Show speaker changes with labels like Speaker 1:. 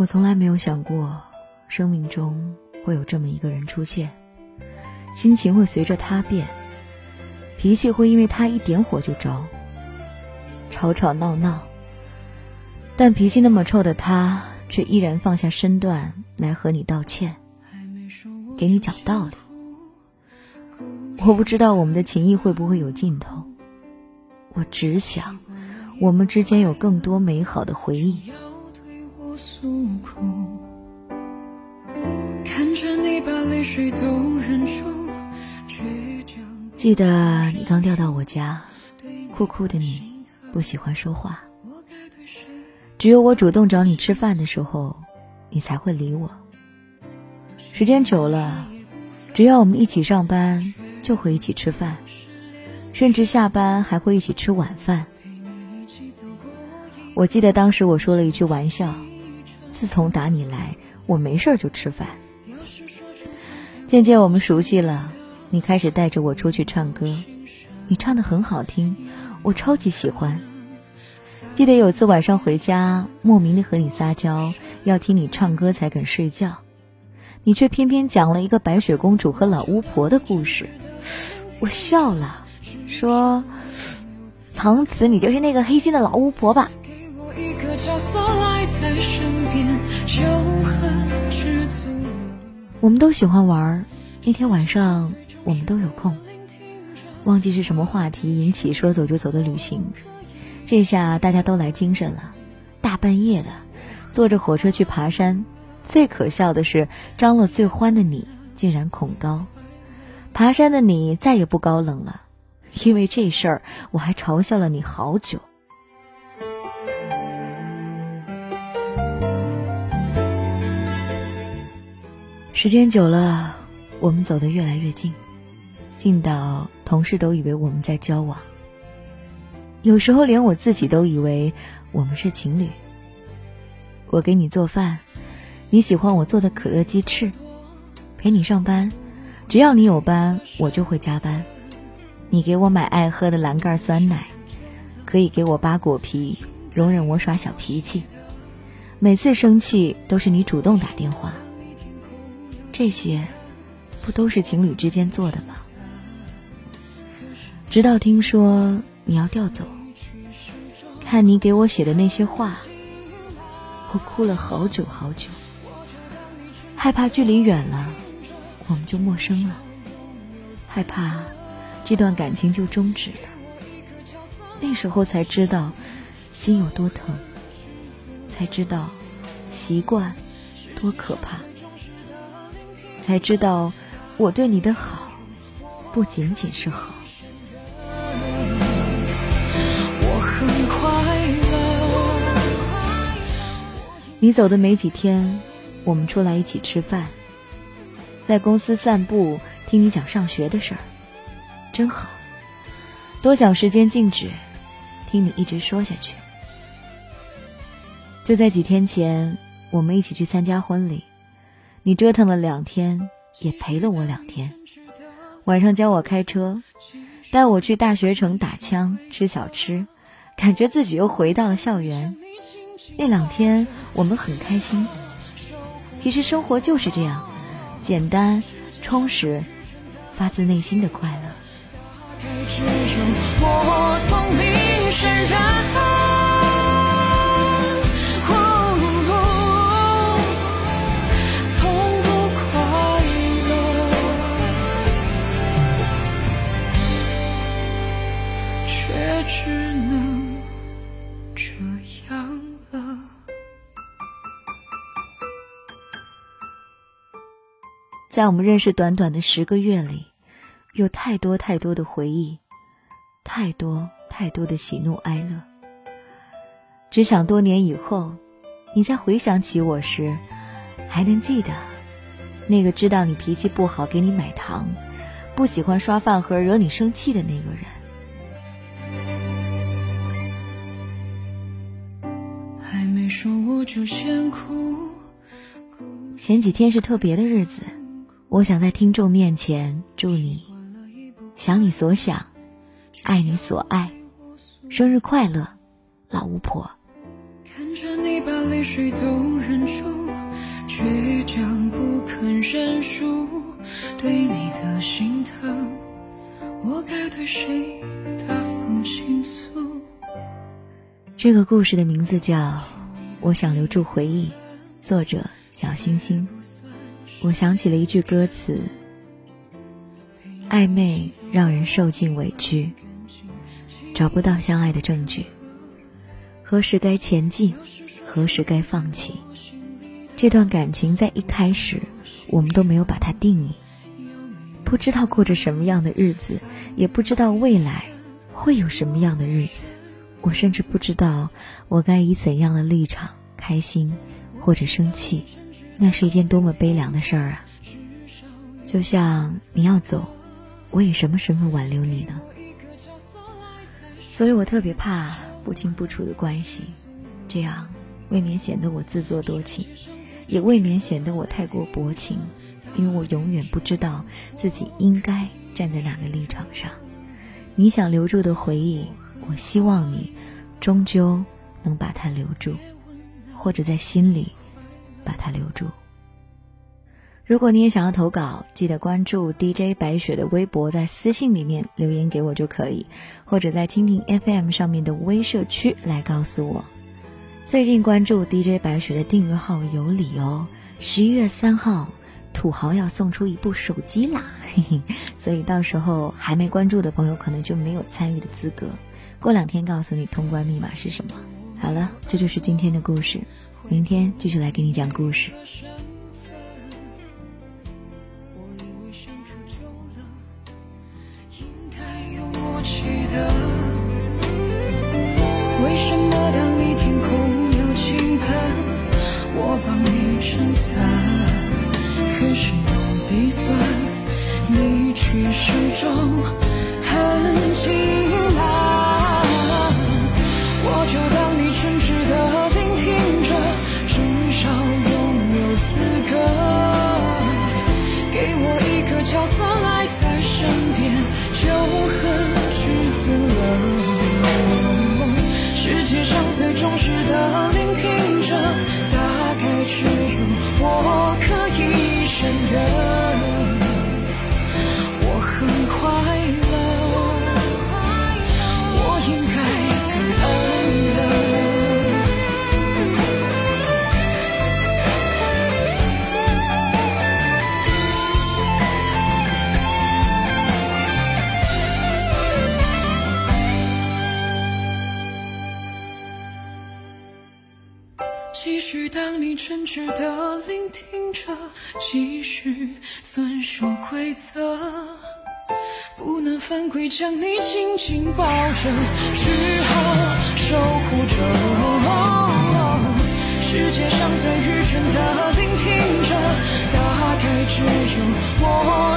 Speaker 1: 我从来没有想过，生命中会有这么一个人出现，心情会随着他变，脾气会因为他一点火就着，吵吵闹闹。但脾气那么臭的他，却依然放下身段来和你道歉，给你讲道理。我不知道我们的情谊会不会有尽头，我只想我们之间有更多美好的回忆。诉苦，看着你把泪水都忍住，记得你刚调到我家，酷酷的你不喜欢说话，只有我主动找你吃饭的时候，你才会理我。时间久了，只要我们一起上班，就会一起吃饭，甚至下班还会一起吃晚饭。我记得当时我说了一句玩笑。自从打你来，我没事就吃饭。渐渐我们熟悉了，你开始带着我出去唱歌，你唱的很好听，我超级喜欢。记得有次晚上回家，莫名的和你撒娇，要听你唱歌才肯睡觉，你却偏偏讲了一个白雪公主和老巫婆的故事，我笑了，说：“从此你就是那个黑心的老巫婆吧。”在身边就很知足我们都喜欢玩。那天晚上我们都有空，忘记是什么话题引起说走就走的旅行。这下大家都来精神了，大半夜的坐着火车去爬山。最可笑的是，张罗最欢的你竟然恐高。爬山的你再也不高冷了，因为这事儿我还嘲笑了你好久。时间久了，我们走得越来越近，近到同事都以为我们在交往。有时候连我自己都以为我们是情侣。我给你做饭，你喜欢我做的可乐鸡翅；陪你上班，只要你有班，我就会加班。你给我买爱喝的蓝盖酸奶，可以给我扒果皮，容忍我耍小脾气。每次生气都是你主动打电话。这些，不都是情侣之间做的吗？直到听说你要调走，看你给我写的那些话，我哭了好久好久。害怕距离远了，我们就陌生了；害怕这段感情就终止了。那时候才知道心有多疼，才知道习惯多可怕。才知道，我对你的好，不仅仅是好。我很快乐。你走的没几天，我们出来一起吃饭，在公司散步，听你讲上学的事儿，真好。多想时间静止，听你一直说下去。就在几天前，我们一起去参加婚礼。你折腾了两天，也陪了我两天。晚上教我开车，带我去大学城打枪吃小吃，感觉自己又回到了校园。那两天我们很开心。其实生活就是这样，简单、充实，发自内心的快乐。也只能这样了在我们认识短短的十个月里，有太多太多的回忆，太多太多的喜怒哀乐。只想多年以后，你再回想起我时，还能记得那个知道你脾气不好给你买糖，不喜欢刷饭盒惹你生气的那个人。还没说我就先哭。前几天是特别的日子。我想在听众面前祝你，想你所想，爱你所爱，生日快乐，老巫婆。看
Speaker 2: 着你把泪水都忍住，倔强不肯认输，对你的心疼，我该对谁大方倾诉？
Speaker 1: 这个故事的名字叫《我想留住回忆》，作者小星星。我想起了一句歌词：暧昧让人受尽委屈，找不到相爱的证据。何时该前进，何时该放弃？这段感情在一开始，我们都没有把它定义，不知道过着什么样的日子，也不知道未来会有什么样的日子。我甚至不知道我该以怎样的立场开心，或者生气。那是一件多么悲凉的事儿啊！就像你要走，我以什么身份挽留你呢？所以我特别怕不清不楚的关系，这样未免显得我自作多情，也未免显得我太过薄情，因为我永远不知道自己应该站在哪个立场上。你想留住的回忆，我希望你终究能把它留住，或者在心里。把它留住。如果你也想要投稿，记得关注 DJ 白雪的微博，在私信里面留言给我就可以，或者在蜻蜓 FM 上面的微社区来告诉我。最近关注 DJ 白雪的订阅号有礼哦，十一月三号，土豪要送出一部手机啦，嘿嘿，所以到时候还没关注的朋友可能就没有参与的资格。过两天告诉你通关密码是什么。好了，这就是今天的故事。明天继续来给你讲故事。
Speaker 2: 我以为相处久了应该有默契的，为什么当你天空有倾盆，我帮你撑伞，可是用笔算，你却始终真挚的聆听着，继续遵守规则，不能犯规，将你紧紧抱着，只好守护着。世界上最愚蠢的聆听着，大概只有我。